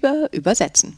über Übersetzen.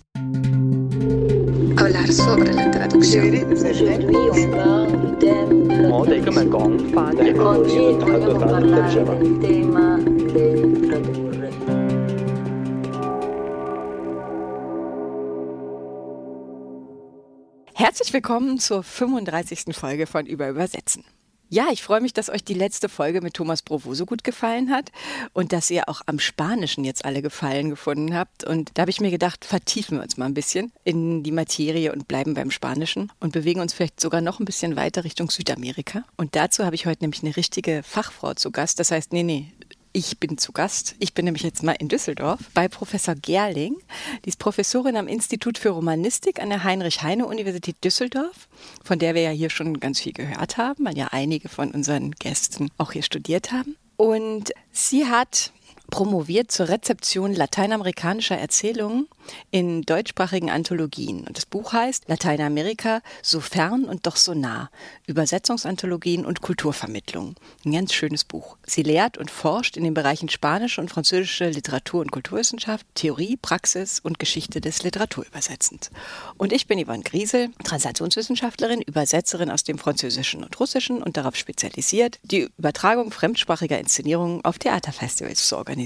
Herzlich willkommen zur 35. Folge von Über Übersetzen. Ja, ich freue mich, dass euch die letzte Folge mit Thomas Provo so gut gefallen hat und dass ihr auch am Spanischen jetzt alle Gefallen gefunden habt. Und da habe ich mir gedacht, vertiefen wir uns mal ein bisschen in die Materie und bleiben beim Spanischen und bewegen uns vielleicht sogar noch ein bisschen weiter Richtung Südamerika. Und dazu habe ich heute nämlich eine richtige Fachfrau zu Gast. Das heißt, nee, nee, ich bin zu Gast. Ich bin nämlich jetzt mal in Düsseldorf bei Professor Gerling. Die ist Professorin am Institut für Romanistik an der Heinrich-Heine-Universität Düsseldorf, von der wir ja hier schon ganz viel gehört haben, weil ja einige von unseren Gästen auch hier studiert haben. Und sie hat promoviert zur Rezeption lateinamerikanischer Erzählungen in deutschsprachigen Anthologien. Und das Buch heißt Lateinamerika so fern und doch so nah. Übersetzungsanthologien und Kulturvermittlung. Ein ganz schönes Buch. Sie lehrt und forscht in den Bereichen spanische und französische Literatur- und Kulturwissenschaft, Theorie, Praxis und Geschichte des Literaturübersetzens. Und ich bin Yvonne Griesel, Translationswissenschaftlerin, Übersetzerin aus dem Französischen und Russischen und darauf spezialisiert, die Übertragung fremdsprachiger Inszenierungen auf Theaterfestivals zu organisieren.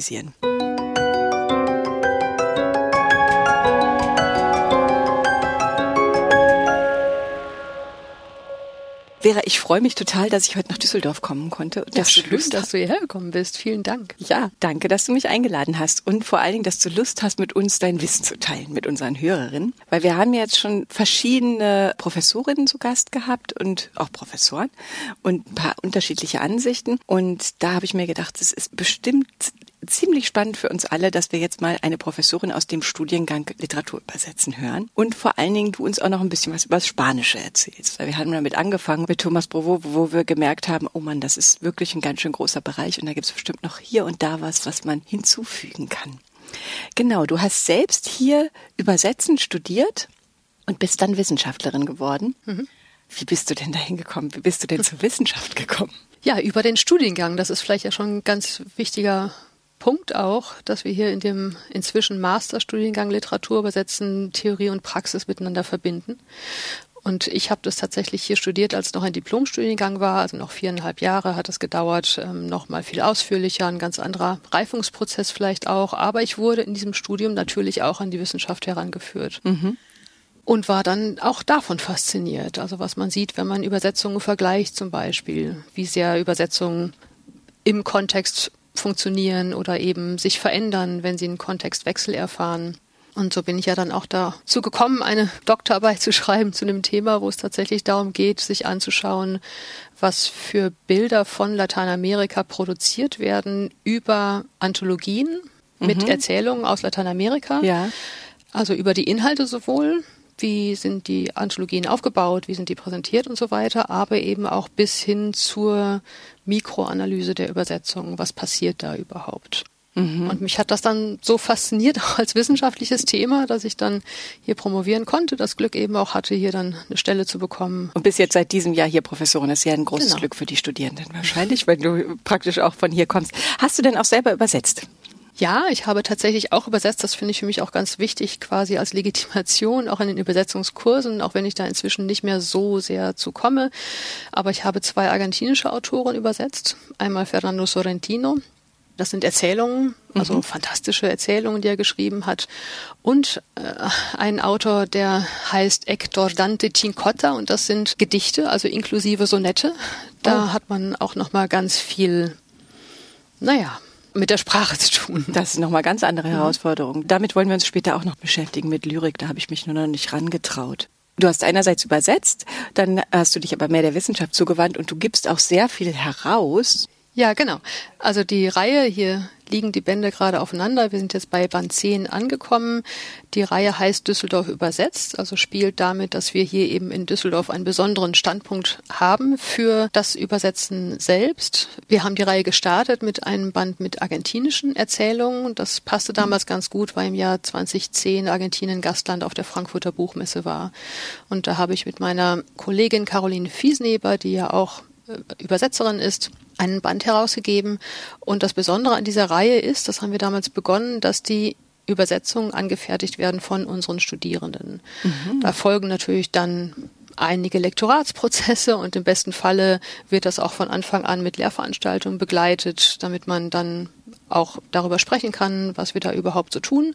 Vera, ich freue mich total, dass ich heute nach Düsseldorf kommen konnte. Ja, dass schön, Lust dass du hierher gekommen bist. Vielen Dank. Ja, danke, dass du mich eingeladen hast und vor allen Dingen, dass du Lust hast, mit uns dein Wissen zu teilen, mit unseren Hörerinnen. Weil wir haben jetzt schon verschiedene Professorinnen zu Gast gehabt und auch Professoren und ein paar unterschiedliche Ansichten. Und da habe ich mir gedacht, es ist bestimmt ziemlich spannend für uns alle, dass wir jetzt mal eine Professorin aus dem Studiengang Literatur übersetzen hören. Und vor allen Dingen du uns auch noch ein bisschen was über das Spanische erzählst. Weil wir haben damit angefangen mit Thomas Brovo, wo wir gemerkt haben, oh man, das ist wirklich ein ganz schön großer Bereich und da gibt es bestimmt noch hier und da was, was man hinzufügen kann. Genau, du hast selbst hier Übersetzen studiert und bist dann Wissenschaftlerin geworden. Mhm. Wie bist du denn dahin gekommen? Wie bist du denn zur Wissenschaft gekommen? Ja, über den Studiengang. Das ist vielleicht ja schon ein ganz wichtiger Punkt auch, dass wir hier in dem inzwischen Masterstudiengang Literatur übersetzen, Theorie und Praxis miteinander verbinden. Und ich habe das tatsächlich hier studiert, als noch ein Diplomstudiengang war, also noch viereinhalb Jahre hat es gedauert, ähm, noch mal viel ausführlicher, ein ganz anderer Reifungsprozess vielleicht auch. Aber ich wurde in diesem Studium natürlich auch an die Wissenschaft herangeführt. Mhm. Und war dann auch davon fasziniert. Also was man sieht, wenn man Übersetzungen vergleicht zum Beispiel, wie sehr Übersetzungen im Kontext funktionieren oder eben sich verändern, wenn sie einen Kontextwechsel erfahren. Und so bin ich ja dann auch dazu gekommen, eine Doktorarbeit zu schreiben zu einem Thema, wo es tatsächlich darum geht, sich anzuschauen, was für Bilder von Lateinamerika produziert werden über Anthologien mhm. mit Erzählungen aus Lateinamerika. Ja. Also über die Inhalte sowohl, wie sind die Anthologien aufgebaut, wie sind die präsentiert und so weiter, aber eben auch bis hin zur Mikroanalyse der Übersetzung, was passiert da überhaupt. Mhm. Und mich hat das dann so fasziniert, auch als wissenschaftliches Thema, dass ich dann hier promovieren konnte, das Glück eben auch hatte, hier dann eine Stelle zu bekommen. Und bis jetzt seit diesem Jahr hier Professorin, das ist ja ein großes genau. Glück für die Studierenden wahrscheinlich, wenn du praktisch auch von hier kommst. Hast du denn auch selber übersetzt? Ja, ich habe tatsächlich auch übersetzt. Das finde ich für mich auch ganz wichtig, quasi als Legitimation, auch in den Übersetzungskursen, auch wenn ich da inzwischen nicht mehr so sehr zu komme. Aber ich habe zwei argentinische Autoren übersetzt. Einmal Fernando Sorrentino. Das sind Erzählungen, also mhm. fantastische Erzählungen, die er geschrieben hat. Und äh, ein Autor, der heißt Hector Dante Cincotta und das sind Gedichte, also inklusive Sonette. Da oh. hat man auch nochmal ganz viel, naja, mit der Sprache zu tun. Das ist nochmal ganz andere Herausforderung. Damit wollen wir uns später auch noch beschäftigen mit Lyrik. Da habe ich mich nur noch nicht rangetraut. Du hast einerseits übersetzt, dann hast du dich aber mehr der Wissenschaft zugewandt und du gibst auch sehr viel heraus. Ja, genau. Also die Reihe hier liegen die Bände gerade aufeinander. Wir sind jetzt bei Band 10 angekommen. Die Reihe heißt Düsseldorf übersetzt, also spielt damit, dass wir hier eben in Düsseldorf einen besonderen Standpunkt haben für das Übersetzen selbst. Wir haben die Reihe gestartet mit einem Band mit argentinischen Erzählungen. Das passte damals ganz gut, weil im Jahr 2010 Argentinien Gastland auf der Frankfurter Buchmesse war. Und da habe ich mit meiner Kollegin Caroline Fiesneber, die ja auch Übersetzerin ist, einen Band herausgegeben. Und das Besondere an dieser Reihe ist, das haben wir damals begonnen, dass die Übersetzungen angefertigt werden von unseren Studierenden. Mhm. Da folgen natürlich dann einige Lektoratsprozesse und im besten Falle wird das auch von Anfang an mit Lehrveranstaltungen begleitet, damit man dann auch darüber sprechen kann, was wir da überhaupt so tun.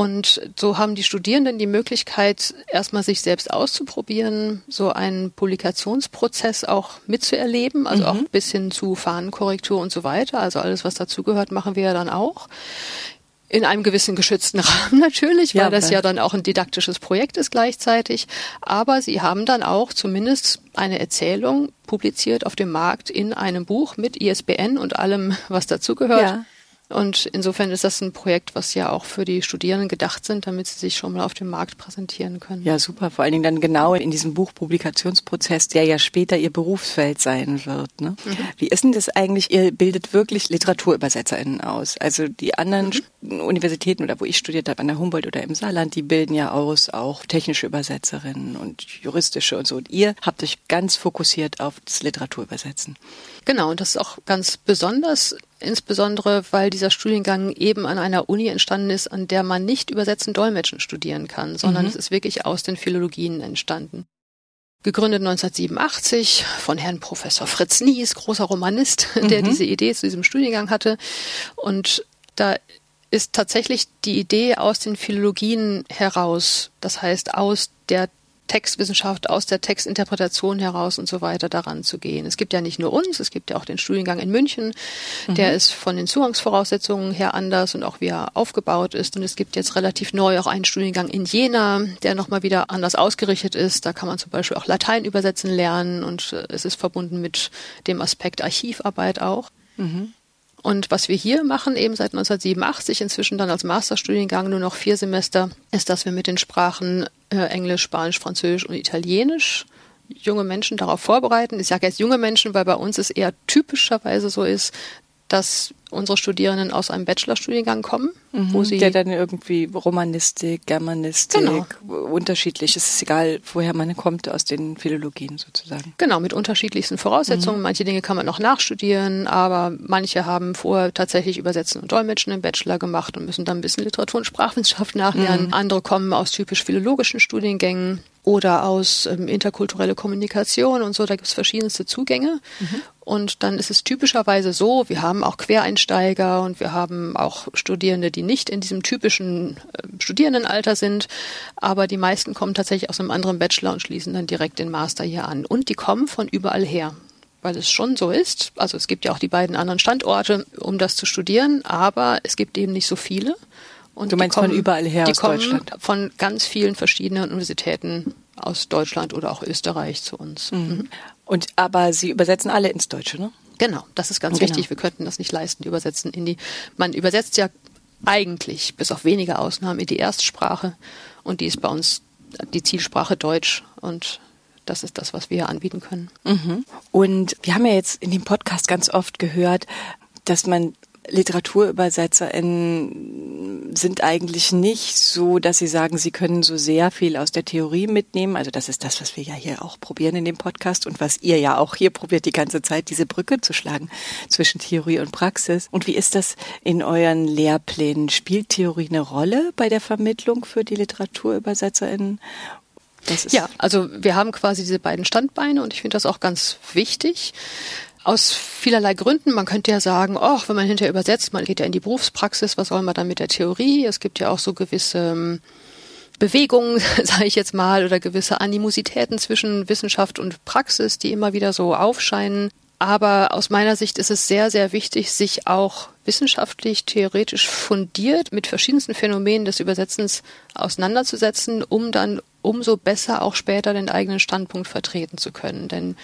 Und so haben die Studierenden die Möglichkeit, erstmal sich selbst auszuprobieren, so einen Publikationsprozess auch mitzuerleben, also mhm. auch bis hin zu Fahnenkorrektur und so weiter. Also alles, was dazugehört, machen wir ja dann auch in einem gewissen geschützten Rahmen natürlich, weil ja, das ja dann auch ein didaktisches Projekt ist gleichzeitig. Aber sie haben dann auch zumindest eine Erzählung publiziert auf dem Markt in einem Buch mit ISBN und allem, was dazugehört. Ja. Und insofern ist das ein Projekt, was ja auch für die Studierenden gedacht sind, damit sie sich schon mal auf dem Markt präsentieren können. Ja, super. Vor allen Dingen dann genau in diesem Buchpublikationsprozess, der ja später ihr Berufsfeld sein wird. Ne? Mhm. Wie ist denn das eigentlich? Ihr bildet wirklich LiteraturübersetzerInnen aus. Also die anderen mhm. Universitäten oder wo ich studiert habe, an der Humboldt oder im Saarland, die bilden ja aus auch technische Übersetzerinnen und juristische und so. Und ihr habt euch ganz fokussiert auf das Literaturübersetzen. Genau, und das ist auch ganz besonders, insbesondere weil dieser Studiengang eben an einer Uni entstanden ist, an der man nicht Übersetzen Dolmetschen studieren kann, sondern mhm. es ist wirklich aus den Philologien entstanden. Gegründet 1987 von Herrn Professor Fritz Nies, großer Romanist, der mhm. diese Idee zu diesem Studiengang hatte. Und da ist tatsächlich die Idee aus den Philologien heraus, das heißt aus der Textwissenschaft, aus der Textinterpretation heraus und so weiter daran zu gehen. Es gibt ja nicht nur uns, es gibt ja auch den Studiengang in München, mhm. der ist von den Zugangsvoraussetzungen her anders und auch wie er aufgebaut ist. Und es gibt jetzt relativ neu auch einen Studiengang in Jena, der nochmal wieder anders ausgerichtet ist. Da kann man zum Beispiel auch Latein übersetzen lernen und äh, es ist verbunden mit dem Aspekt Archivarbeit auch. Mhm. Und was wir hier machen, eben seit 1987, inzwischen dann als Masterstudiengang nur noch vier Semester, ist, dass wir mit den Sprachen äh, Englisch, Spanisch, Französisch und Italienisch junge Menschen darauf vorbereiten. Ich sage jetzt junge Menschen, weil bei uns es eher typischerweise so ist, dass unsere Studierenden aus einem Bachelorstudiengang kommen, mhm, wo sie der dann irgendwie Romanistik, Germanistik, genau. unterschiedlich. Es ist egal, woher man kommt aus den Philologien sozusagen. Genau, mit unterschiedlichsten Voraussetzungen. Mhm. Manche Dinge kann man noch nachstudieren, aber manche haben vorher tatsächlich Übersetzen und Dolmetschen im Bachelor gemacht und müssen dann ein bisschen Literatur und Sprachwissenschaft nachlernen. Mhm. Andere kommen aus typisch philologischen Studiengängen oder aus ähm, interkulturelle Kommunikation und so. Da gibt es verschiedenste Zugänge. Mhm. Und dann ist es typischerweise so, wir haben auch Quereinsteiger und wir haben auch Studierende, die nicht in diesem typischen äh, Studierendenalter sind, aber die meisten kommen tatsächlich aus einem anderen Bachelor und schließen dann direkt den Master hier an. Und die kommen von überall her weil es schon so ist. Also es gibt ja auch die beiden anderen Standorte, um das zu studieren, aber es gibt eben nicht so viele. Und du meinst kommen, von überall her aus Deutschland? Von ganz vielen verschiedenen Universitäten aus Deutschland oder auch Österreich zu uns. Mhm. Mhm. Und aber Sie übersetzen alle ins Deutsche, ne? Genau, das ist ganz genau. wichtig. Wir könnten das nicht leisten, die übersetzen in die. Man übersetzt ja eigentlich, bis auf wenige Ausnahmen, in die Erstsprache und die ist bei uns die Zielsprache Deutsch und das ist das, was wir anbieten können. Mhm. Und wir haben ja jetzt in dem Podcast ganz oft gehört, dass man LiteraturübersetzerInnen sind eigentlich nicht so, dass sie sagen, sie können so sehr viel aus der Theorie mitnehmen. Also das ist das, was wir ja hier auch probieren in dem Podcast und was ihr ja auch hier probiert die ganze Zeit, diese Brücke zu schlagen zwischen Theorie und Praxis. Und wie ist das in euren Lehrplänen? Spielt Theorie eine Rolle bei der Vermittlung für die LiteraturübersetzerInnen? ja, also wir haben quasi diese beiden Standbeine und ich finde das auch ganz wichtig. Aus vielerlei Gründen. Man könnte ja sagen, oh, wenn man hinterher übersetzt, man geht ja in die Berufspraxis, was soll man dann mit der Theorie? Es gibt ja auch so gewisse ähm, Bewegungen, sage ich jetzt mal, oder gewisse Animositäten zwischen Wissenschaft und Praxis, die immer wieder so aufscheinen. Aber aus meiner Sicht ist es sehr, sehr wichtig, sich auch wissenschaftlich, theoretisch fundiert mit verschiedensten Phänomenen des Übersetzens auseinanderzusetzen, um dann umso besser auch später den eigenen Standpunkt vertreten zu können. Denn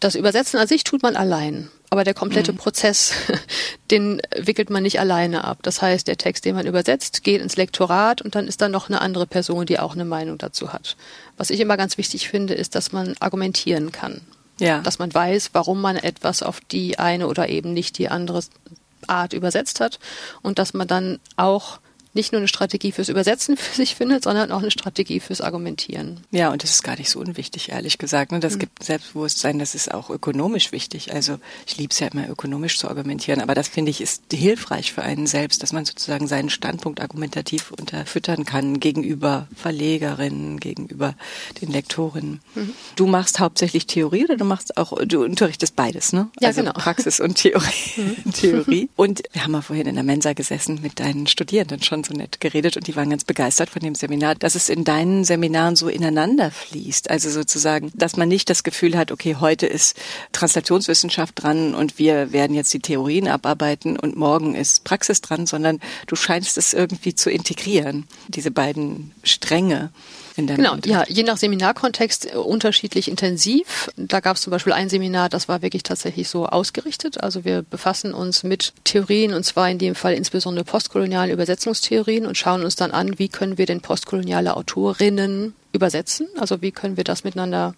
das Übersetzen an sich tut man allein, aber der komplette mhm. Prozess, den wickelt man nicht alleine ab. Das heißt, der Text, den man übersetzt, geht ins Lektorat und dann ist da noch eine andere Person, die auch eine Meinung dazu hat. Was ich immer ganz wichtig finde, ist, dass man argumentieren kann. Ja. Dass man weiß, warum man etwas auf die eine oder eben nicht die andere Art übersetzt hat und dass man dann auch nicht nur eine Strategie fürs Übersetzen für sich findet, sondern auch eine Strategie fürs Argumentieren. Ja, und das ist gar nicht so unwichtig, ehrlich gesagt. Ne? Das mhm. gibt Selbstbewusstsein, das ist auch ökonomisch wichtig. Also ich liebe es ja immer, ökonomisch zu argumentieren, aber das finde ich ist hilfreich für einen selbst, dass man sozusagen seinen Standpunkt argumentativ unterfüttern kann gegenüber Verlegerinnen, gegenüber den Lektorinnen. Mhm. Du machst hauptsächlich Theorie oder du machst auch, du unterrichtest beides, ne? Ja, also genau. Praxis und Theorie. Mhm. Theorie. Und wir haben mal vorhin in der Mensa gesessen mit deinen Studierenden schon so nett geredet und die waren ganz begeistert von dem Seminar, dass es in deinen Seminaren so ineinander fließt. Also sozusagen, dass man nicht das Gefühl hat, okay, heute ist Translationswissenschaft dran und wir werden jetzt die Theorien abarbeiten und morgen ist Praxis dran, sondern du scheinst es irgendwie zu integrieren, diese beiden Stränge in deinem Genau, Unterricht. ja, je nach Seminarkontext äh, unterschiedlich intensiv. Da gab es zum Beispiel ein Seminar, das war wirklich tatsächlich so ausgerichtet. Also wir befassen uns mit Theorien und zwar in dem Fall insbesondere postkoloniale Übersetzungstheorien und schauen uns dann an, wie können wir denn postkoloniale Autorinnen übersetzen? Also wie können wir das miteinander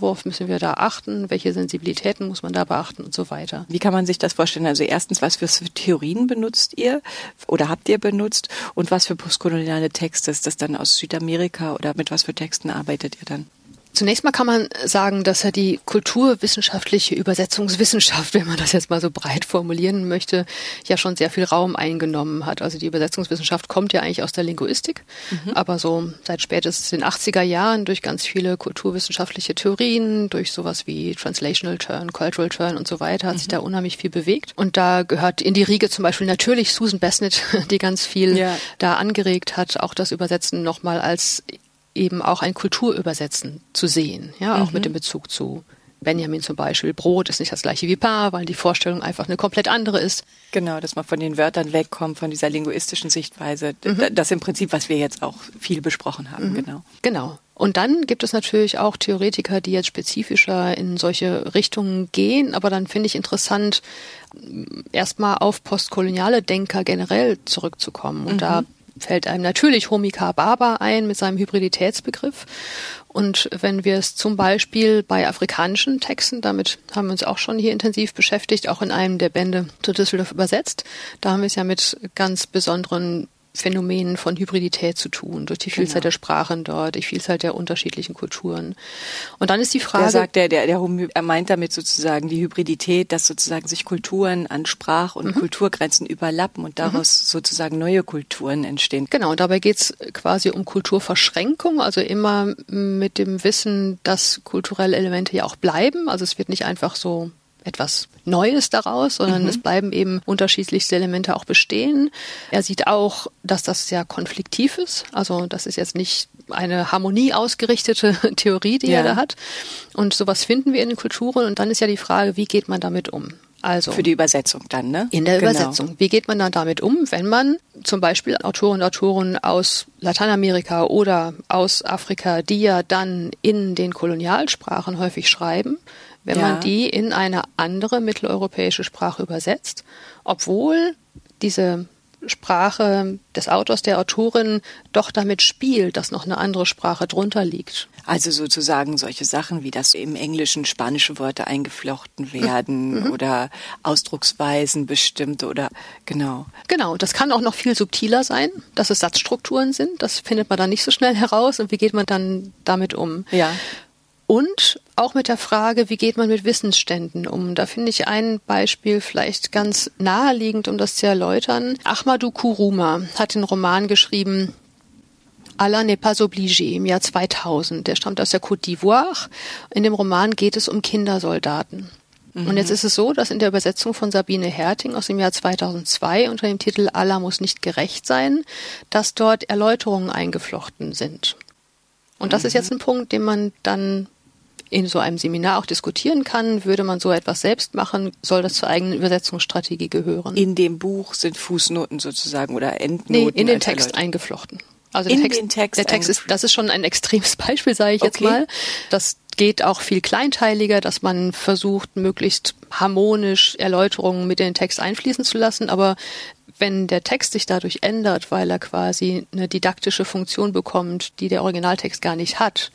worauf müssen wir da achten, welche Sensibilitäten muss man da beachten und so weiter. Wie kann man sich das vorstellen? Also erstens, was für Theorien benutzt ihr oder habt ihr benutzt und was für postkoloniale Texte ist das dann aus Südamerika oder mit was für Texten arbeitet ihr dann? Zunächst mal kann man sagen, dass ja die kulturwissenschaftliche Übersetzungswissenschaft, wenn man das jetzt mal so breit formulieren möchte, ja schon sehr viel Raum eingenommen hat. Also die Übersetzungswissenschaft kommt ja eigentlich aus der Linguistik, mhm. aber so seit spätestens den 80er Jahren durch ganz viele kulturwissenschaftliche Theorien, durch sowas wie Translational Turn, Cultural Turn und so weiter, hat mhm. sich da unheimlich viel bewegt. Und da gehört in die Riege zum Beispiel natürlich Susan Bassnett, die ganz viel ja. da angeregt hat, auch das Übersetzen nochmal als eben auch ein Kulturübersetzen zu sehen, ja, auch mhm. mit dem Bezug zu Benjamin zum Beispiel. Brot ist nicht das gleiche wie Paar, weil die Vorstellung einfach eine komplett andere ist. Genau, dass man von den Wörtern wegkommt, von dieser linguistischen Sichtweise. Mhm. Das im Prinzip, was wir jetzt auch viel besprochen haben, mhm. genau. Genau. Und dann gibt es natürlich auch Theoretiker, die jetzt spezifischer in solche Richtungen gehen. Aber dann finde ich interessant, erstmal auf postkoloniale Denker generell zurückzukommen. Und mhm. da fällt einem natürlich Homika Baba ein mit seinem Hybriditätsbegriff. Und wenn wir es zum Beispiel bei afrikanischen Texten, damit haben wir uns auch schon hier intensiv beschäftigt, auch in einem der Bände zu Düsseldorf übersetzt, da haben wir es ja mit ganz besonderen Phänomenen von Hybridität zu tun, durch die Vielzahl genau. der Sprachen dort, die Vielzahl der unterschiedlichen Kulturen. Und dann ist die Frage. Der sagt, der, der, der er meint damit sozusagen die Hybridität, dass sozusagen sich Kulturen an Sprach- und mhm. Kulturgrenzen überlappen und daraus mhm. sozusagen neue Kulturen entstehen. Genau, und dabei geht es quasi um Kulturverschränkung, also immer mit dem Wissen, dass kulturelle Elemente ja auch bleiben. Also es wird nicht einfach so etwas Neues daraus, sondern mhm. es bleiben eben unterschiedlichste Elemente auch bestehen. Er sieht auch, dass das sehr konfliktiv ist. Also das ist jetzt nicht eine Harmonie ausgerichtete Theorie, die ja. er da hat. Und sowas finden wir in den Kulturen. Und dann ist ja die Frage, wie geht man damit um? Also für die Übersetzung dann, ne? In der genau. Übersetzung. Wie geht man dann damit um, wenn man zum Beispiel Autoren und Autoren aus Lateinamerika oder aus Afrika, die ja dann in den Kolonialsprachen häufig schreiben, wenn ja. man die in eine andere mitteleuropäische Sprache übersetzt, obwohl diese Sprache des Autors, der Autorin doch damit spielt, dass noch eine andere Sprache drunter liegt. Also sozusagen solche Sachen wie, dass im Englischen spanische Wörter eingeflochten mhm. werden mhm. oder Ausdrucksweisen bestimmte oder genau. Genau, das kann auch noch viel subtiler sein, dass es Satzstrukturen sind. Das findet man dann nicht so schnell heraus und wie geht man dann damit um? Ja. Und auch mit der Frage, wie geht man mit Wissensständen um? Da finde ich ein Beispiel vielleicht ganz naheliegend, um das zu erläutern. Ahmadou Kuruma hat den Roman geschrieben, Allah n'est pas obligé im Jahr 2000. Der stammt aus der Côte d'Ivoire. In dem Roman geht es um Kindersoldaten. Und jetzt mhm. ist es so, dass in der Übersetzung von Sabine Herting aus dem Jahr 2002 unter dem Titel Allah muss nicht gerecht sein, dass dort Erläuterungen eingeflochten sind. Und das mhm. ist jetzt ein Punkt, den man dann in so einem Seminar auch diskutieren kann. Würde man so etwas selbst machen, soll das zur eigenen Übersetzungsstrategie gehören. In dem Buch sind Fußnoten sozusagen oder Endnoten? Nee, in den Text eingeflochten. Also in Text, den Text der Text ist, das ist schon ein extremes Beispiel, sage ich okay. jetzt mal. Das geht auch viel kleinteiliger, dass man versucht, möglichst harmonisch Erläuterungen mit in den Text einfließen zu lassen. Aber wenn der Text sich dadurch ändert, weil er quasi eine didaktische Funktion bekommt, die der Originaltext gar nicht hat,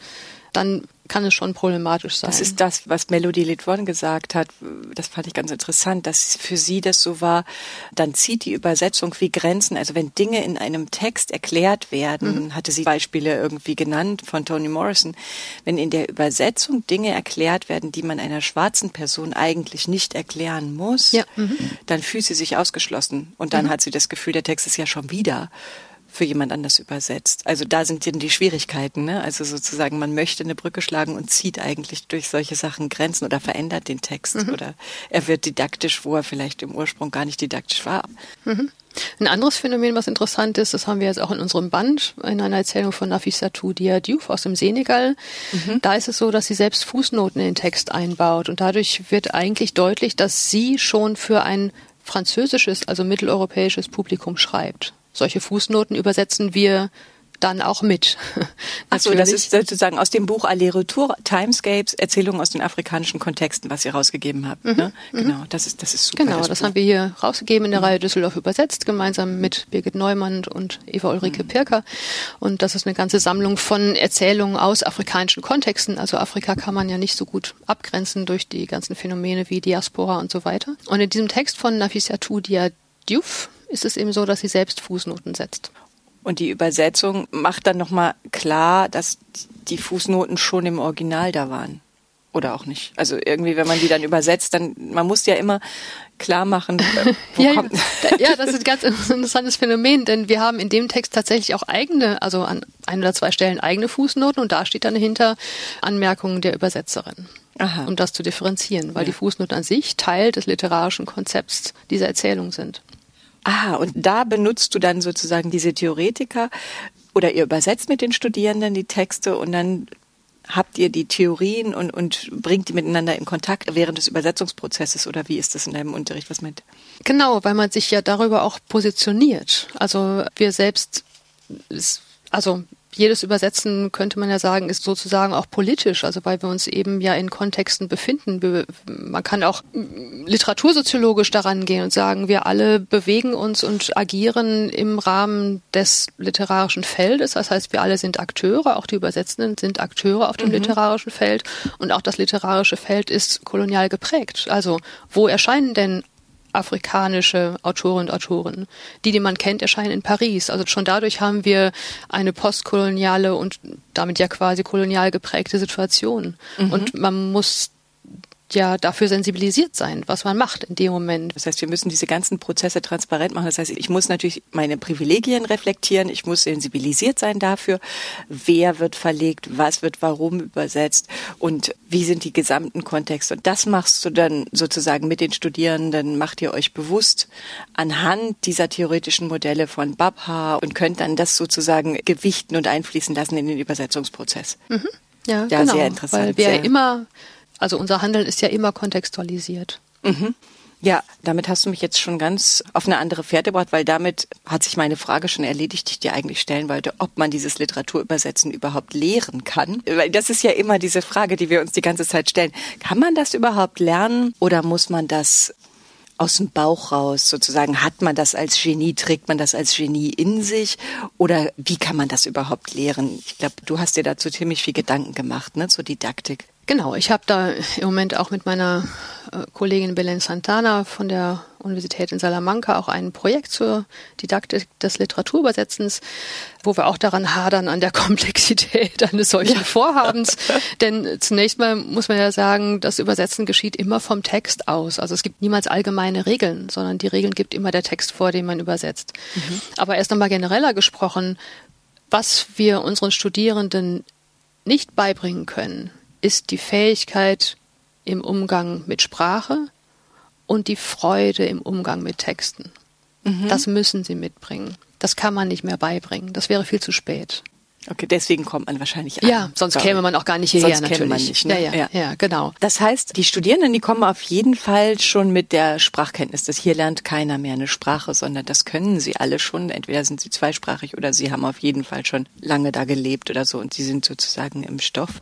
dann kann es schon problematisch sein. Das ist das, was Melody Litwon gesagt hat. Das fand ich ganz interessant, dass für sie das so war. Dann zieht die Übersetzung wie Grenzen. Also wenn Dinge in einem Text erklärt werden, mhm. hatte sie Beispiele irgendwie genannt von Toni Morrison. Wenn in der Übersetzung Dinge erklärt werden, die man einer schwarzen Person eigentlich nicht erklären muss, ja. mhm. dann fühlt sie sich ausgeschlossen. Und dann mhm. hat sie das Gefühl, der Text ist ja schon wieder für jemand anders übersetzt. Also da sind dann die Schwierigkeiten. Ne? Also sozusagen, man möchte eine Brücke schlagen und zieht eigentlich durch solche Sachen Grenzen oder verändert den Text mhm. oder er wird didaktisch, wo er vielleicht im Ursprung gar nicht didaktisch war. Mhm. Ein anderes Phänomen, was interessant ist, das haben wir jetzt auch in unserem Band, in einer Erzählung von Nafisatou Diadiouf aus dem Senegal. Mhm. Da ist es so, dass sie selbst Fußnoten in den Text einbaut und dadurch wird eigentlich deutlich, dass sie schon für ein französisches, also mitteleuropäisches Publikum schreibt solche Fußnoten übersetzen wir dann auch mit. Achso, das ist sozusagen aus dem Buch Aller Retour, Timescapes, Erzählungen aus den afrikanischen Kontexten, was ihr rausgegeben habt. Mhm. Ne? Mhm. Genau, das ist, das ist super. Genau, das, das haben wir hier rausgegeben in der mhm. Reihe Düsseldorf übersetzt, gemeinsam mit Birgit Neumann und Eva Ulrike mhm. Pirker. Und das ist eine ganze Sammlung von Erzählungen aus afrikanischen Kontexten. Also Afrika kann man ja nicht so gut abgrenzen durch die ganzen Phänomene wie Diaspora und so weiter. Und in diesem Text von Nafissatou Diadiouf, ist es eben so, dass sie selbst Fußnoten setzt. Und die Übersetzung macht dann nochmal klar, dass die Fußnoten schon im Original da waren. Oder auch nicht. Also irgendwie, wenn man die dann übersetzt, dann, man muss ja immer klar machen, wo ja, kommt. Ja, das ist ein ganz interessantes Phänomen, denn wir haben in dem Text tatsächlich auch eigene, also an ein oder zwei Stellen eigene Fußnoten und da steht dann dahinter Anmerkungen der Übersetzerin. Aha. um das zu differenzieren, weil ja. die Fußnoten an sich Teil des literarischen Konzepts dieser Erzählung sind. Ah, und da benutzt du dann sozusagen diese Theoretiker oder ihr übersetzt mit den Studierenden die Texte und dann habt ihr die Theorien und, und bringt die miteinander in Kontakt während des Übersetzungsprozesses oder wie ist das in deinem Unterricht? Was mit? Genau, weil man sich ja darüber auch positioniert. Also wir selbst, also jedes Übersetzen, könnte man ja sagen, ist sozusagen auch politisch, also weil wir uns eben ja in Kontexten befinden. Man kann auch literatursoziologisch daran gehen und sagen, wir alle bewegen uns und agieren im Rahmen des literarischen Feldes. Das heißt, wir alle sind Akteure, auch die Übersetzenden sind Akteure auf dem mhm. literarischen Feld und auch das literarische Feld ist kolonial geprägt. Also wo erscheinen denn afrikanische Autorinnen und Autoren. Die, die man kennt, erscheinen in Paris. Also schon dadurch haben wir eine postkoloniale und damit ja quasi kolonial geprägte Situation. Mhm. Und man muss ja dafür sensibilisiert sein, was man macht in dem Moment. Das heißt, wir müssen diese ganzen Prozesse transparent machen. Das heißt, ich muss natürlich meine Privilegien reflektieren, ich muss sensibilisiert sein dafür, wer wird verlegt, was wird warum übersetzt und wie sind die gesamten Kontexte. Und das machst du dann sozusagen mit den Studierenden, macht ihr euch bewusst anhand dieser theoretischen Modelle von Babha und könnt dann das sozusagen gewichten und einfließen lassen in den Übersetzungsprozess. Mhm. Ja, ja genau, sehr interessant. Weil wir sehr. immer also unser Handeln ist ja immer kontextualisiert. Mhm. Ja, damit hast du mich jetzt schon ganz auf eine andere Fährte gebracht, weil damit hat sich meine Frage schon erledigt, die ich dir eigentlich stellen wollte, ob man dieses Literaturübersetzen überhaupt lehren kann. Weil das ist ja immer diese Frage, die wir uns die ganze Zeit stellen. Kann man das überhaupt lernen oder muss man das aus dem Bauch raus sozusagen? Hat man das als Genie, trägt man das als Genie in sich oder wie kann man das überhaupt lehren? Ich glaube, du hast dir dazu ziemlich viel Gedanken gemacht, ne, zur Didaktik. Genau, ich habe da im Moment auch mit meiner äh, Kollegin Belen Santana von der Universität in Salamanca auch ein Projekt zur Didaktik des Literaturübersetzens, wo wir auch daran hadern an der Komplexität eines solchen. Vorhabens. Denn zunächst mal muss man ja sagen, das Übersetzen geschieht immer vom Text aus. Also es gibt niemals allgemeine Regeln, sondern die Regeln gibt immer der Text vor, den man übersetzt. Mhm. Aber erst einmal genereller gesprochen, was wir unseren Studierenden nicht beibringen können, ist die Fähigkeit im Umgang mit Sprache und die Freude im Umgang mit Texten. Mhm. Das müssen sie mitbringen. Das kann man nicht mehr beibringen. Das wäre viel zu spät. Okay, deswegen kommt man wahrscheinlich an. Ja, sonst käme man auch gar nicht hierher sonst natürlich. Man nicht, ne? ja, ja, ja, ja, genau. Das heißt, die Studierenden, die kommen auf jeden Fall schon mit der Sprachkenntnis. Das hier lernt keiner mehr eine Sprache, sondern das können sie alle schon. Entweder sind sie zweisprachig oder sie haben auf jeden Fall schon lange da gelebt oder so und sie sind sozusagen im Stoff.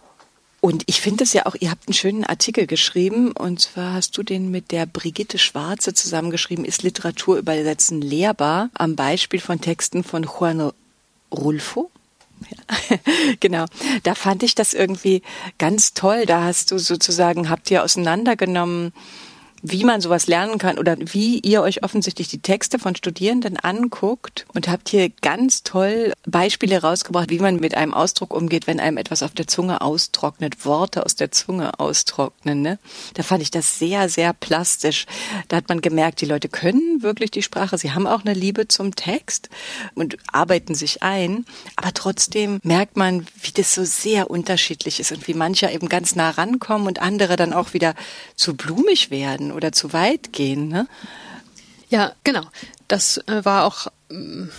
Und ich finde es ja auch, ihr habt einen schönen Artikel geschrieben, und zwar hast du den mit der Brigitte Schwarze zusammengeschrieben, ist Literatur übersetzen lehrbar, am Beispiel von Texten von Juan Rulfo. Ja, genau. Da fand ich das irgendwie ganz toll. Da hast du sozusagen, habt ihr auseinandergenommen, wie man sowas lernen kann oder wie ihr euch offensichtlich die Texte von Studierenden anguckt und habt hier ganz toll Beispiele rausgebracht, wie man mit einem Ausdruck umgeht, wenn einem etwas auf der Zunge austrocknet, Worte aus der Zunge austrocknen. Ne? Da fand ich das sehr, sehr plastisch. Da hat man gemerkt, die Leute können wirklich die Sprache, sie haben auch eine Liebe zum Text und arbeiten sich ein, aber trotzdem merkt man, wie das so sehr unterschiedlich ist und wie manche eben ganz nah rankommen und andere dann auch wieder zu blumig werden oder zu weit gehen. Ne? Ja, genau. Das äh, war auch mm,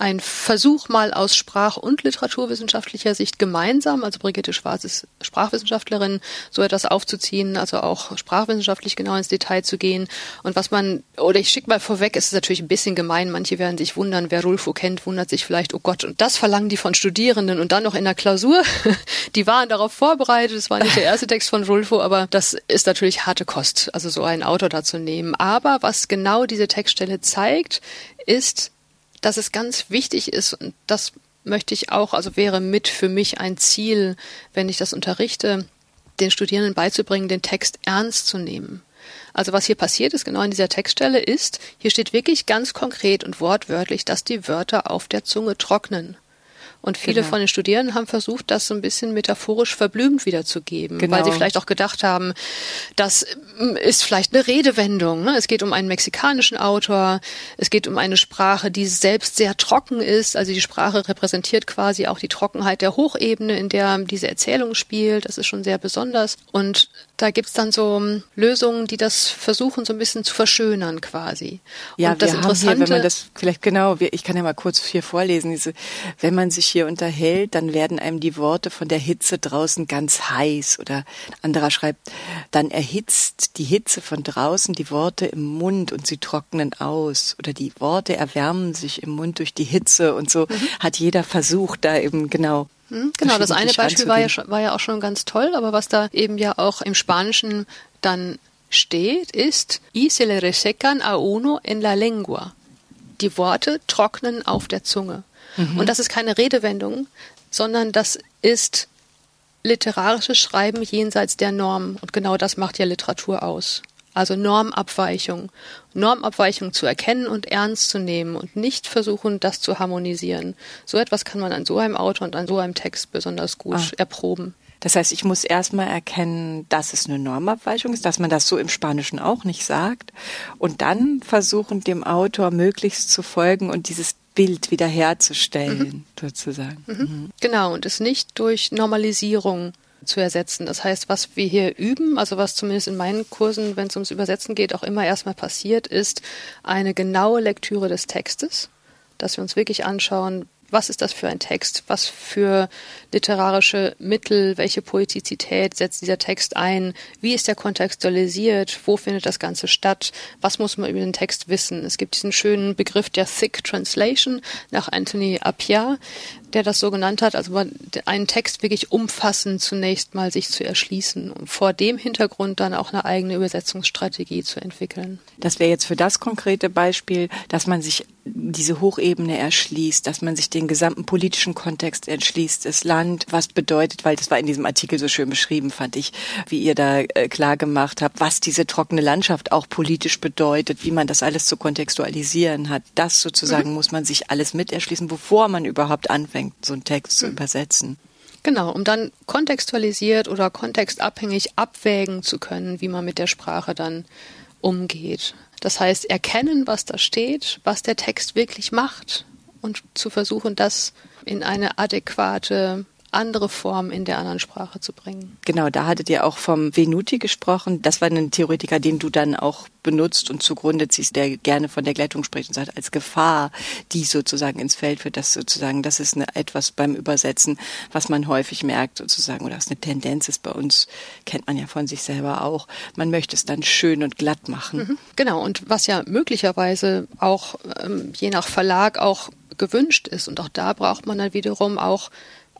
ein Versuch mal aus Sprach- und literaturwissenschaftlicher Sicht gemeinsam, also Brigitte Schwarz ist Sprachwissenschaftlerin, so etwas aufzuziehen, also auch sprachwissenschaftlich genau ins Detail zu gehen. Und was man, oder ich schicke mal vorweg, es ist natürlich ein bisschen gemein, manche werden sich wundern, wer Rulfo kennt, wundert sich vielleicht, oh Gott, und das verlangen die von Studierenden und dann noch in der Klausur. Die waren darauf vorbereitet, es war nicht der erste Text von Rulfo, aber das ist natürlich harte Kost, also so einen Autor da zu nehmen. Aber was genau diese Textstelle zeigt, ist, dass es ganz wichtig ist und das möchte ich auch, also wäre mit für mich ein Ziel, wenn ich das unterrichte, den Studierenden beizubringen, den Text ernst zu nehmen. Also was hier passiert ist, genau in dieser Textstelle, ist, hier steht wirklich ganz konkret und wortwörtlich, dass die Wörter auf der Zunge trocknen. Und viele genau. von den Studierenden haben versucht, das so ein bisschen metaphorisch verblümt wiederzugeben, genau. weil sie vielleicht auch gedacht haben, das hm, ist vielleicht eine Redewendung. Ne? Es geht um einen mexikanischen Autor, es geht um eine Sprache, die selbst sehr trocken ist. Also die Sprache repräsentiert quasi auch die Trockenheit der Hochebene, in der diese Erzählung spielt. Das ist schon sehr besonders. Und da gibt's dann so hm, Lösungen, die das versuchen, so ein bisschen zu verschönern quasi. Ja, Und das wir Interessante, haben hier, wenn man das vielleicht genau, ich kann ja mal kurz hier vorlesen, diese, wenn man sich hier unterhält, dann werden einem die Worte von der Hitze draußen ganz heiß. Oder ein anderer schreibt, dann erhitzt die Hitze von draußen die Worte im Mund und sie trocknen aus. Oder die Worte erwärmen sich im Mund durch die Hitze und so mhm. hat jeder versucht, da eben genau hm, Genau, das eine Beispiel war ja, war ja auch schon ganz toll, aber was da eben ja auch im Spanischen dann steht, ist y se le resecan a uno en la lengua. Die Worte trocknen auf der Zunge. Mhm. Und das ist keine Redewendung, sondern das ist literarisches Schreiben jenseits der Norm. Und genau das macht ja Literatur aus. Also Normabweichung. Normabweichung zu erkennen und ernst zu nehmen und nicht versuchen, das zu harmonisieren. So etwas kann man an so einem Autor und an so einem Text besonders gut ah. erproben. Das heißt, ich muss erstmal erkennen, dass es eine Normabweichung ist, dass man das so im Spanischen auch nicht sagt und dann versuchen, dem Autor möglichst zu folgen und dieses Bild wiederherzustellen, mhm. sozusagen. Mhm. Mhm. Genau, und es nicht durch Normalisierung zu ersetzen. Das heißt, was wir hier üben, also was zumindest in meinen Kursen, wenn es ums Übersetzen geht, auch immer erstmal passiert, ist eine genaue Lektüre des Textes, dass wir uns wirklich anschauen, was ist das für ein Text? Was für literarische Mittel, welche Poetizität setzt dieser Text ein? Wie ist er kontextualisiert? Wo findet das Ganze statt? Was muss man über den Text wissen? Es gibt diesen schönen Begriff der Thick Translation nach Anthony Appiah, der das so genannt hat, also einen Text wirklich umfassend zunächst mal sich zu erschließen und vor dem Hintergrund dann auch eine eigene Übersetzungsstrategie zu entwickeln. Das wäre jetzt für das konkrete Beispiel, dass man sich diese Hochebene erschließt, dass man sich den gesamten politischen Kontext erschließt, das Land, was bedeutet, weil das war in diesem Artikel so schön beschrieben, fand ich, wie ihr da äh, klar gemacht habt, was diese trockene Landschaft auch politisch bedeutet, wie man das alles zu kontextualisieren hat. Das sozusagen mhm. muss man sich alles mit erschließen, bevor man überhaupt anfängt anfängt, so einen Text zu übersetzen. Genau, um dann kontextualisiert oder kontextabhängig abwägen zu können, wie man mit der Sprache dann umgeht. Das heißt, erkennen, was da steht, was der Text wirklich macht und zu versuchen, das in eine adäquate andere Form in der anderen Sprache zu bringen. Genau, da hattet ihr auch vom Venuti gesprochen. Das war ein Theoretiker, den du dann auch benutzt und zugrunde ziehst, der gerne von der Gleitung spricht und sagt, als Gefahr, die sozusagen ins Feld führt, das sozusagen, das ist eine, etwas beim Übersetzen, was man häufig merkt sozusagen, oder was eine Tendenz ist bei uns, kennt man ja von sich selber auch. Man möchte es dann schön und glatt machen. Mhm, genau, und was ja möglicherweise auch ähm, je nach Verlag auch gewünscht ist. Und auch da braucht man dann wiederum auch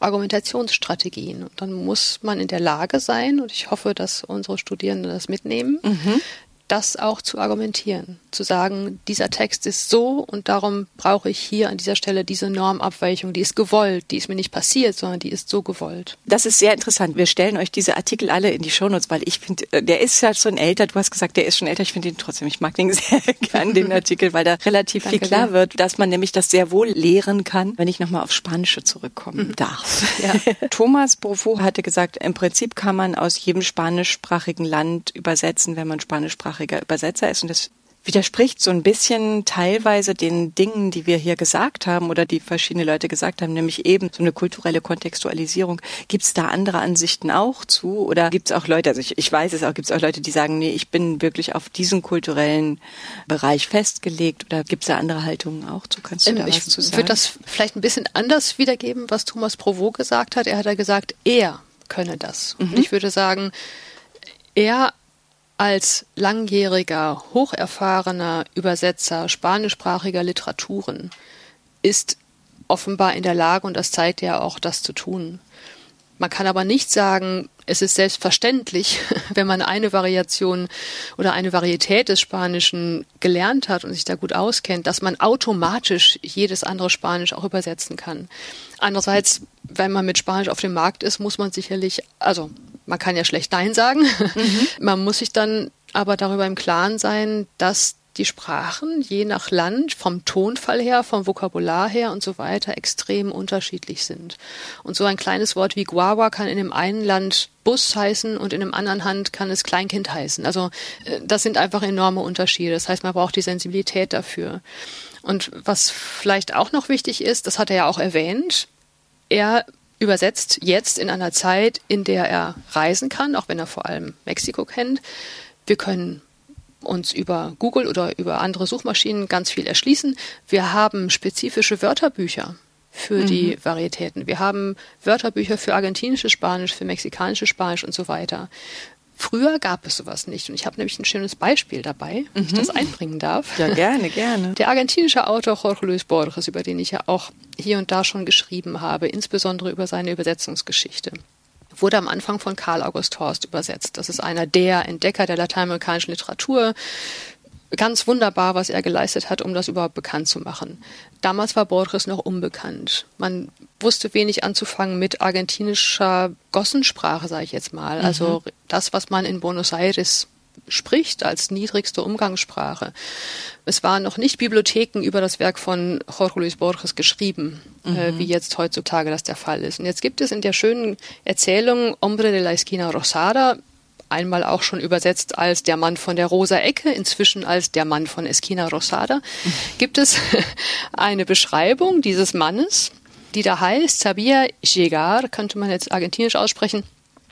Argumentationsstrategien. Und dann muss man in der Lage sein, und ich hoffe, dass unsere Studierenden das mitnehmen, mhm. Das auch zu argumentieren, zu sagen, dieser Text ist so und darum brauche ich hier an dieser Stelle diese Normabweichung, die ist gewollt, die ist mir nicht passiert, sondern die ist so gewollt. Das ist sehr interessant. Wir stellen euch diese Artikel alle in die Shownotes, weil ich finde, äh, der ist ja schon älter. Du hast gesagt, der ist schon älter. Ich finde ihn trotzdem, ich mag den sehr gern, den Artikel, weil da relativ viel klar sehr. wird, dass man nämlich das sehr wohl lehren kann, wenn ich nochmal auf Spanische zurückkommen mhm. darf. Ja. Thomas Brofo hatte gesagt, im Prinzip kann man aus jedem spanischsprachigen Land übersetzen, wenn man spanischsprachig deutschsprachiger Übersetzer ist und das widerspricht so ein bisschen teilweise den Dingen, die wir hier gesagt haben oder die verschiedene Leute gesagt haben, nämlich eben so eine kulturelle Kontextualisierung. Gibt es da andere Ansichten auch zu oder gibt es auch Leute, also ich, ich weiß es auch, gibt es auch Leute, die sagen, nee, ich bin wirklich auf diesen kulturellen Bereich festgelegt oder gibt es da andere Haltungen auch zu? Kannst du ähm, da ich was zu sagen? Ich würde das vielleicht ein bisschen anders wiedergeben, was Thomas Provo gesagt hat. Er hat ja gesagt, er könne das. Mhm. Und ich würde sagen, er als langjähriger, hocherfahrener Übersetzer spanischsprachiger Literaturen ist offenbar in der Lage, und das zeigt ja auch, das zu tun. Man kann aber nicht sagen, es ist selbstverständlich, wenn man eine Variation oder eine Varietät des Spanischen gelernt hat und sich da gut auskennt, dass man automatisch jedes andere Spanisch auch übersetzen kann. Andererseits, wenn man mit Spanisch auf dem Markt ist, muss man sicherlich, also man kann ja schlecht Nein sagen. Mhm. Man muss sich dann aber darüber im Klaren sein, dass die Sprachen je nach Land vom Tonfall her, vom Vokabular her und so weiter extrem unterschiedlich sind. Und so ein kleines Wort wie Guagua kann in dem einen Land Bus heißen und in dem anderen Hand kann es Kleinkind heißen. Also äh, das sind einfach enorme Unterschiede. Das heißt, man braucht die Sensibilität dafür. Und was vielleicht auch noch wichtig ist, das hat er ja auch erwähnt, er übersetzt jetzt in einer Zeit, in der er reisen kann, auch wenn er vor allem Mexiko kennt. Wir können uns über Google oder über andere Suchmaschinen ganz viel erschließen. Wir haben spezifische Wörterbücher für mhm. die Varietäten. Wir haben Wörterbücher für argentinisches Spanisch, für mexikanisches Spanisch und so weiter. Früher gab es sowas nicht. Und ich habe nämlich ein schönes Beispiel dabei, wenn mhm. ich das einbringen darf. Ja, gerne, gerne. Der argentinische Autor Jorge Luis Borges, über den ich ja auch hier und da schon geschrieben habe, insbesondere über seine Übersetzungsgeschichte wurde am Anfang von Karl August Horst übersetzt. Das ist einer der Entdecker der lateinamerikanischen Literatur, ganz wunderbar, was er geleistet hat, um das überhaupt bekannt zu machen. Damals war Borges noch unbekannt. Man wusste wenig anzufangen mit argentinischer Gossensprache, sage ich jetzt mal. Mhm. Also das, was man in Buenos Aires spricht als niedrigste Umgangssprache. Es waren noch nicht Bibliotheken über das Werk von Jorge Luis Borges geschrieben, äh, mhm. äh, wie jetzt heutzutage das der Fall ist. Und jetzt gibt es in der schönen Erzählung Hombre de la Esquina Rosada einmal auch schon übersetzt als der Mann von der rosa Ecke, inzwischen als der Mann von Esquina Rosada, gibt es eine Beschreibung dieses Mannes, die da heißt, sabía llegar, könnte man jetzt argentinisch aussprechen,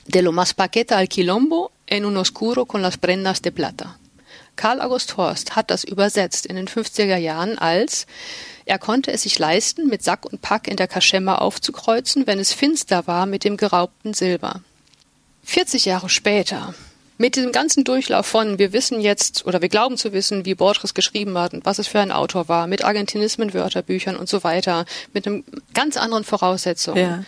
de lo más paqueta al quilombo en un oscuro con las prendas de plata. Karl August Horst hat das übersetzt in den 50er Jahren als er konnte es sich leisten, mit Sack und Pack in der Kaschemme aufzukreuzen, wenn es finster war mit dem geraubten Silber. 40 Jahre später, mit diesem ganzen Durchlauf von, wir wissen jetzt oder wir glauben zu wissen, wie Borges geschrieben hat und was es für ein Autor war, mit Argentinismen, Wörterbüchern und so weiter, mit einem ganz anderen Voraussetzungen, ja.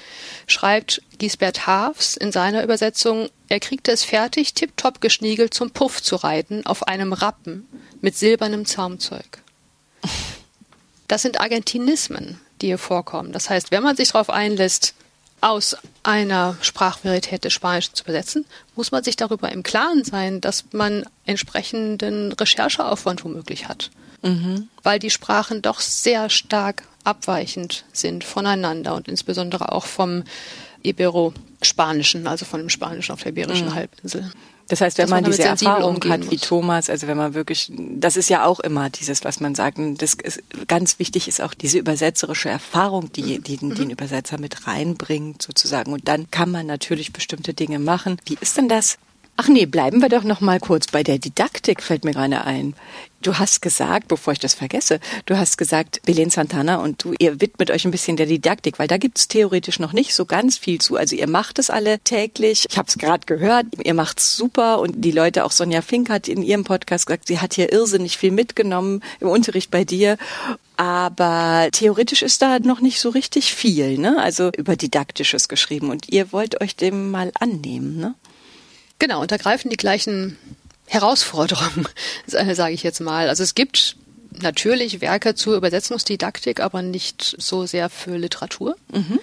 schreibt Gisbert Haafs in seiner Übersetzung, er kriegte es fertig, tiptop geschniegelt zum Puff zu reiten auf einem Rappen mit silbernem Zaumzeug. Das sind Argentinismen, die hier vorkommen. Das heißt, wenn man sich darauf einlässt, aus einer Sprachvarietät des Spanischen zu übersetzen, muss man sich darüber im Klaren sein, dass man entsprechenden Rechercheaufwand womöglich hat. Mhm. Weil die Sprachen doch sehr stark abweichend sind voneinander und insbesondere auch vom Ibero-Spanischen, also von dem Spanischen auf der Iberischen mhm. Halbinsel. Das heißt, wenn man, man diese Erfahrung hat wie Thomas, also wenn man wirklich, das ist ja auch immer dieses, was man sagt, das ist, ganz wichtig ist auch diese übersetzerische Erfahrung, die, die, die den Übersetzer mit reinbringt sozusagen. Und dann kann man natürlich bestimmte Dinge machen. Wie ist denn das? Ach nee, bleiben wir doch noch mal kurz bei der Didaktik, fällt mir gerade ein. Du hast gesagt, bevor ich das vergesse, du hast gesagt, Belen Santana und du, ihr widmet euch ein bisschen der Didaktik, weil da gibt's theoretisch noch nicht so ganz viel zu. Also ihr macht es alle täglich. Ich habe es gerade gehört, ihr macht's super und die Leute, auch Sonja Fink hat in ihrem Podcast gesagt, sie hat hier irrsinnig viel mitgenommen im Unterricht bei dir. Aber theoretisch ist da noch nicht so richtig viel, ne? Also über Didaktisches geschrieben. Und ihr wollt euch dem mal annehmen, ne? Genau, und da greifen die gleichen Herausforderung, sage ich jetzt mal. Also es gibt natürlich Werke zur Übersetzungsdidaktik, aber nicht so sehr für Literatur. Mhm.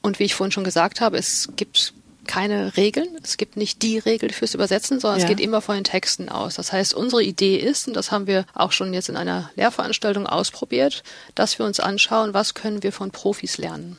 Und wie ich vorhin schon gesagt habe, es gibt keine Regeln. Es gibt nicht die Regel fürs Übersetzen, sondern ja. es geht immer von den Texten aus. Das heißt, unsere Idee ist, und das haben wir auch schon jetzt in einer Lehrveranstaltung ausprobiert, dass wir uns anschauen, was können wir von Profis lernen.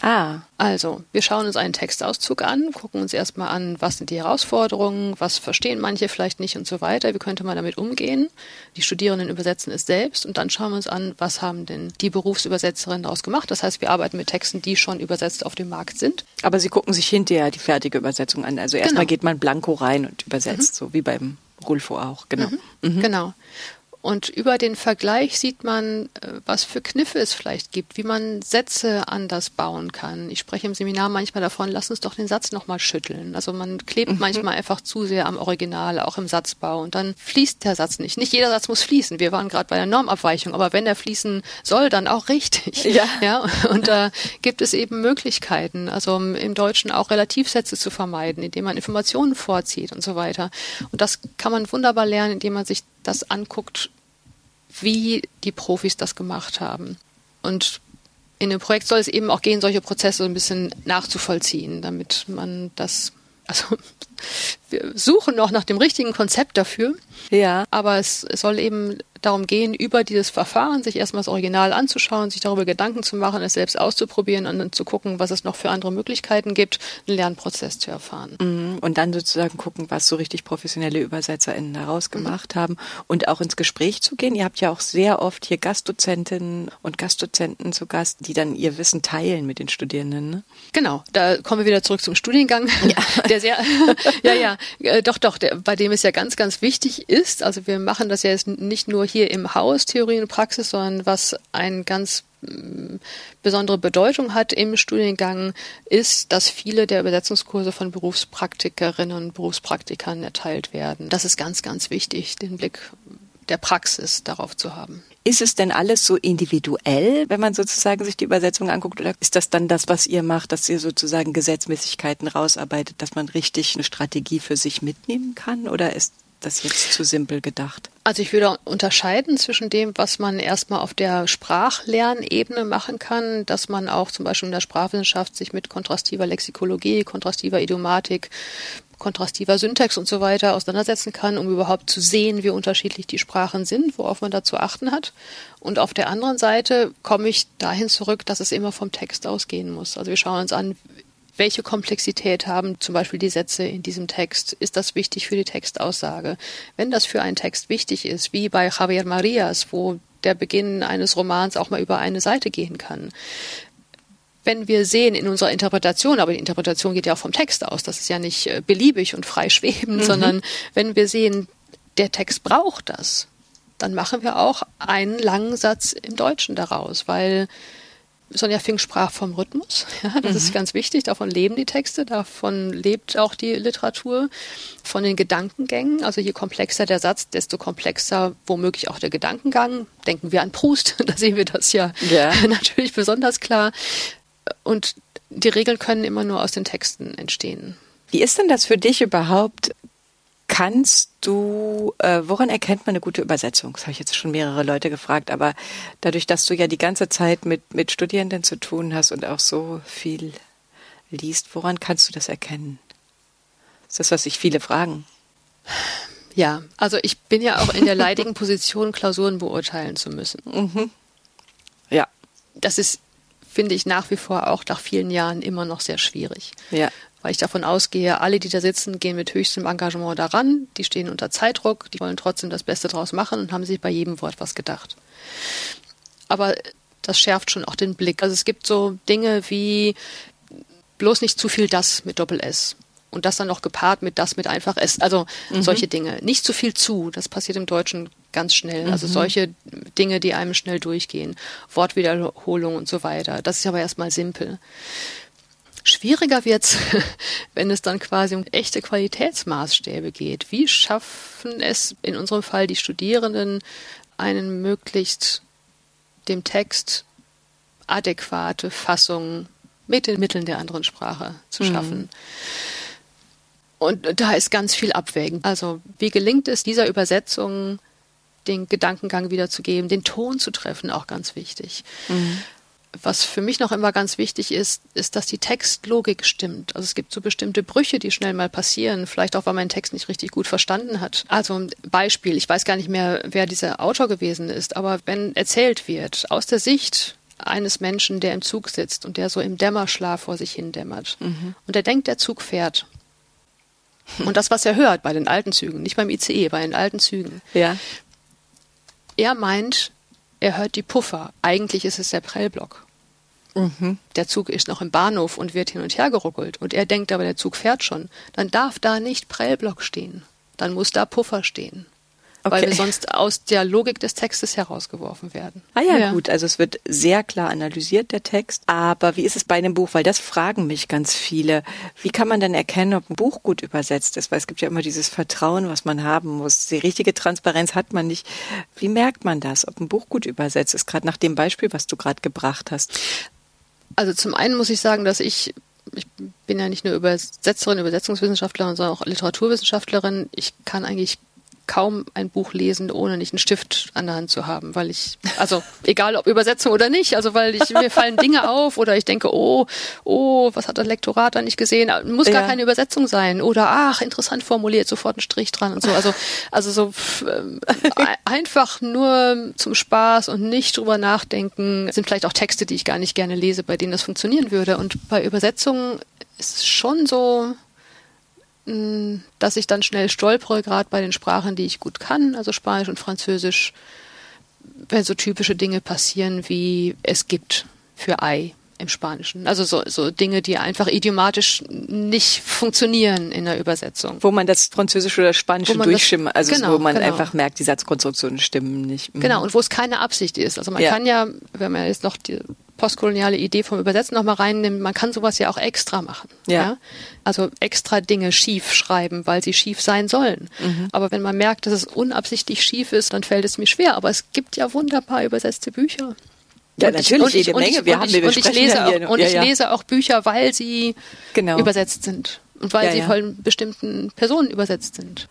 Ah. Also, wir schauen uns einen Textauszug an, gucken uns erstmal an, was sind die Herausforderungen, was verstehen manche vielleicht nicht und so weiter, wie könnte man damit umgehen. Die Studierenden übersetzen es selbst und dann schauen wir uns an, was haben denn die Berufsübersetzerinnen daraus gemacht. Das heißt, wir arbeiten mit Texten, die schon übersetzt auf dem Markt sind. Aber Sie gucken sich hinterher die fertige Übersetzung an. Also erstmal genau. geht man blanko rein und übersetzt, mhm. so wie beim Rulfo auch, genau. Mhm. Mhm. Genau. Und über den Vergleich sieht man, äh, was für Kniffe es vielleicht gibt, wie man Sätze anders bauen kann. Ich spreche im Seminar manchmal davon, lass uns doch den Satz nochmal schütteln. Also man klebt mhm. manchmal einfach zu sehr am Original, auch im Satzbau. Und dann fließt der Satz nicht. Nicht jeder Satz muss fließen. Wir waren gerade bei der Normabweichung, aber wenn er fließen soll, dann auch richtig. Ja. ja und da gibt es eben Möglichkeiten, also im Deutschen auch Relativsätze zu vermeiden, indem man Informationen vorzieht und so weiter. Und das kann man wunderbar lernen, indem man sich das anguckt, wie die Profis das gemacht haben. Und in dem Projekt soll es eben auch gehen, solche Prozesse ein bisschen nachzuvollziehen, damit man das, also wir suchen noch nach dem richtigen Konzept dafür. Ja. Aber es, es soll eben darum gehen, über dieses Verfahren sich erstmal das Original anzuschauen, sich darüber Gedanken zu machen, es selbst auszuprobieren und dann zu gucken, was es noch für andere Möglichkeiten gibt, einen Lernprozess zu erfahren. Mhm. Und dann sozusagen gucken, was so richtig professionelle UbersetzerInnen daraus gemacht mhm. haben und auch ins Gespräch zu gehen. Ihr habt ja auch sehr oft hier Gastdozentinnen und Gastdozenten zu Gast, die dann ihr Wissen teilen mit den Studierenden. Ne? Genau, da kommen wir wieder zurück zum Studiengang, ja. der sehr, ja, ja, äh, doch, doch, der, bei dem es ja ganz, ganz wichtig ist. Also wir machen das ja jetzt nicht nur hier im Haus Theorie und Praxis, sondern was eine ganz mm, besondere Bedeutung hat im Studiengang, ist, dass viele der Übersetzungskurse von Berufspraktikerinnen und Berufspraktikern erteilt werden. Das ist ganz, ganz wichtig, den Blick der Praxis darauf zu haben. Ist es denn alles so individuell, wenn man sozusagen sich die Übersetzung anguckt? Oder ist das dann das, was ihr macht, dass ihr sozusagen Gesetzmäßigkeiten rausarbeitet, dass man richtig eine Strategie für sich mitnehmen kann? Oder ist das jetzt zu simpel gedacht? Also ich würde unterscheiden zwischen dem, was man erstmal auf der Sprachlernebene machen kann, dass man auch zum Beispiel in der Sprachwissenschaft sich mit kontrastiver Lexikologie, kontrastiver Idiomatik, kontrastiver Syntax und so weiter auseinandersetzen kann, um überhaupt zu sehen, wie unterschiedlich die Sprachen sind, worauf man da zu achten hat. Und auf der anderen Seite komme ich dahin zurück, dass es immer vom Text ausgehen muss. Also wir schauen uns an, welche Komplexität haben zum Beispiel die Sätze in diesem Text? Ist das wichtig für die Textaussage? Wenn das für einen Text wichtig ist, wie bei Javier Marias, wo der Beginn eines Romans auch mal über eine Seite gehen kann. Wenn wir sehen in unserer Interpretation, aber die Interpretation geht ja auch vom Text aus, das ist ja nicht äh, beliebig und frei schwebend, mhm. sondern wenn wir sehen, der Text braucht das, dann machen wir auch einen langen Satz im Deutschen daraus, weil Sonja Fink sprach vom Rhythmus. Ja, das mhm. ist ganz wichtig. Davon leben die Texte, davon lebt auch die Literatur. Von den Gedankengängen. Also je komplexer der Satz, desto komplexer womöglich auch der Gedankengang. Denken wir an Proust, da sehen wir das ja, ja. natürlich besonders klar. Und die Regeln können immer nur aus den Texten entstehen. Wie ist denn das für dich überhaupt? Kannst du, äh, woran erkennt man eine gute Übersetzung? Das habe ich jetzt schon mehrere Leute gefragt, aber dadurch, dass du ja die ganze Zeit mit, mit Studierenden zu tun hast und auch so viel liest, woran kannst du das erkennen? Das ist das, was sich viele fragen. Ja, also ich bin ja auch in der leidigen Position, Klausuren beurteilen zu müssen. Mhm. Ja. Das ist, finde ich, nach wie vor auch nach vielen Jahren immer noch sehr schwierig. Ja weil ich davon ausgehe, alle, die da sitzen, gehen mit höchstem Engagement daran, die stehen unter Zeitdruck, die wollen trotzdem das Beste draus machen und haben sich bei jedem Wort was gedacht. Aber das schärft schon auch den Blick. Also es gibt so Dinge wie bloß nicht zu viel das mit Doppel S und das dann noch gepaart mit das mit einfach S. Also mhm. solche Dinge. Nicht zu viel zu. Das passiert im Deutschen ganz schnell. Also mhm. solche Dinge, die einem schnell durchgehen. Wortwiederholung und so weiter. Das ist aber erstmal simpel. Schwieriger wird's, wenn es dann quasi um echte Qualitätsmaßstäbe geht. Wie schaffen es in unserem Fall die Studierenden, einen möglichst dem Text adäquate Fassung mit den Mitteln der anderen Sprache zu mhm. schaffen? Mhm. Und da ist ganz viel Abwägen. Also wie gelingt es dieser Übersetzung, den Gedankengang wiederzugeben, den Ton zu treffen, auch ganz wichtig. Mhm. Was für mich noch immer ganz wichtig ist, ist, dass die Textlogik stimmt. Also es gibt so bestimmte Brüche, die schnell mal passieren, vielleicht auch, weil man den Text nicht richtig gut verstanden hat. Also ein Beispiel, ich weiß gar nicht mehr, wer dieser Autor gewesen ist, aber wenn erzählt wird, aus der Sicht eines Menschen, der im Zug sitzt und der so im Dämmerschlaf vor sich hin dämmert mhm. und er denkt, der Zug fährt. Und das, was er hört bei den alten Zügen, nicht beim ICE, bei den alten Zügen. Ja. Er meint, er hört die Puffer. Eigentlich ist es der Prellblock. Mhm. Der Zug ist noch im Bahnhof und wird hin und her geruckelt. Und er denkt aber, der Zug fährt schon. Dann darf da nicht Prellblock stehen. Dann muss da Puffer stehen. Okay. Weil wir sonst aus der Logik des Textes herausgeworfen werden. Ah ja, ja, gut. Also es wird sehr klar analysiert, der Text. Aber wie ist es bei einem Buch? Weil das fragen mich ganz viele. Wie kann man denn erkennen, ob ein Buch gut übersetzt ist? Weil es gibt ja immer dieses Vertrauen, was man haben muss. Die richtige Transparenz hat man nicht. Wie merkt man das, ob ein Buch gut übersetzt ist? Gerade nach dem Beispiel, was du gerade gebracht hast. Also zum einen muss ich sagen, dass ich ich bin ja nicht nur Übersetzerin, Übersetzungswissenschaftlerin, sondern auch Literaturwissenschaftlerin. Ich kann eigentlich kaum ein Buch lesen, ohne nicht einen Stift an der Hand zu haben, weil ich, also egal ob Übersetzung oder nicht, also weil ich, mir fallen Dinge auf oder ich denke, oh, oh, was hat das Lektorat da nicht gesehen? Muss gar ja. keine Übersetzung sein oder ach, interessant formuliert, sofort einen Strich dran und so. Also, also so äh, einfach nur zum Spaß und nicht drüber nachdenken, sind vielleicht auch Texte, die ich gar nicht gerne lese, bei denen das funktionieren würde. Und bei Übersetzungen ist es schon so, dass ich dann schnell stolpere, gerade bei den Sprachen, die ich gut kann, also Spanisch und Französisch, wenn so typische Dinge passieren wie es gibt für Ei im Spanischen. Also so, so Dinge, die einfach idiomatisch nicht funktionieren in der Übersetzung. Wo man das Französische oder Spanische durchschimmert, also genau, wo man genau. einfach merkt, die Satzkonstruktionen stimmen nicht. Mhm. Genau, und wo es keine Absicht ist. Also man ja. kann ja, wenn man jetzt noch die postkoloniale Idee vom Übersetzen nochmal reinnehmen, man kann sowas ja auch extra machen. Ja. ja. Also extra Dinge schief schreiben, weil sie schief sein sollen. Mhm. Aber wenn man merkt, dass es unabsichtlich schief ist, dann fällt es mir schwer. Aber es gibt ja wunderbar übersetzte Bücher. Ja, und natürlich, ich, jede Menge. wir haben, wir und ich lese auch, und ja, ich lese auch Bücher, weil sie genau. übersetzt sind. Und weil ja, sie von bestimmten Personen übersetzt sind.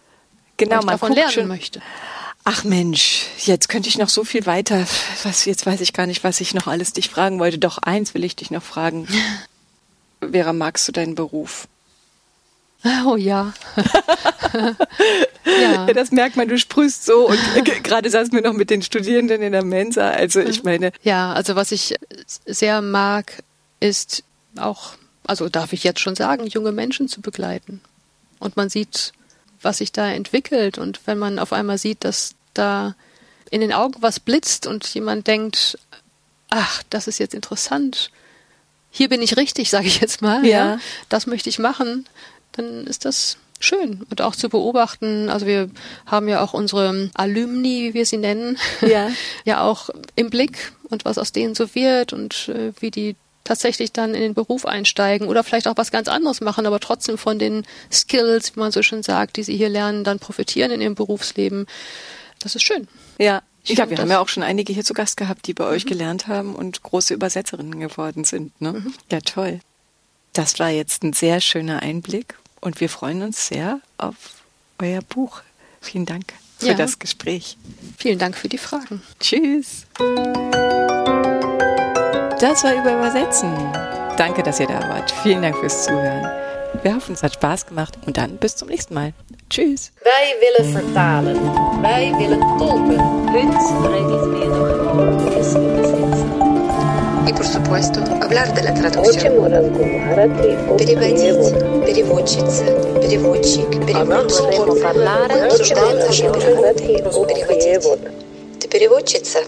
Genau, man davon lernen schon. möchte. Ach Mensch, jetzt könnte ich noch so viel weiter. Was, jetzt weiß ich gar nicht, was ich noch alles dich fragen wollte. Doch eins will ich dich noch fragen. Vera, magst du deinen Beruf? Oh ja. ja. Das merkt man, du sprühst so und gerade saßen wir noch mit den Studierenden in der Mensa. Also ich meine. Ja, also was ich sehr mag, ist auch, also darf ich jetzt schon sagen, junge Menschen zu begleiten. Und man sieht was sich da entwickelt und wenn man auf einmal sieht, dass da in den Augen was blitzt und jemand denkt, ach, das ist jetzt interessant, hier bin ich richtig, sage ich jetzt mal, ja. ja, das möchte ich machen, dann ist das schön und auch zu beobachten. Also wir haben ja auch unsere Alumni, wie wir sie nennen, ja, ja auch im Blick und was aus denen so wird und äh, wie die tatsächlich dann in den Beruf einsteigen oder vielleicht auch was ganz anderes machen, aber trotzdem von den Skills, wie man so schön sagt, die sie hier lernen, dann profitieren in ihrem Berufsleben. Das ist schön. Ja. Ich glaube, wir haben ja auch schon einige hier zu Gast gehabt, die bei mhm. euch gelernt haben und große Übersetzerinnen geworden sind. Ne? Mhm. Ja, toll. Das war jetzt ein sehr schöner Einblick und wir freuen uns sehr auf euer Buch. Vielen Dank für ja. das Gespräch. Vielen Dank für die Fragen. Tschüss. Das war über Übersetzen. Danke, dass ihr da wart. Vielen Dank fürs Zuhören. Wir hoffen, es hat Spaß gemacht und dann bis zum nächsten Mal. Tschüss. Wij willen vertalen. Wij willen tolken. Y por supuesto, hablar de la traducción. Переводить, переводчица, переводчик, переводчик. Обсуждаем наши переводы. Переводить. Ты переводчица?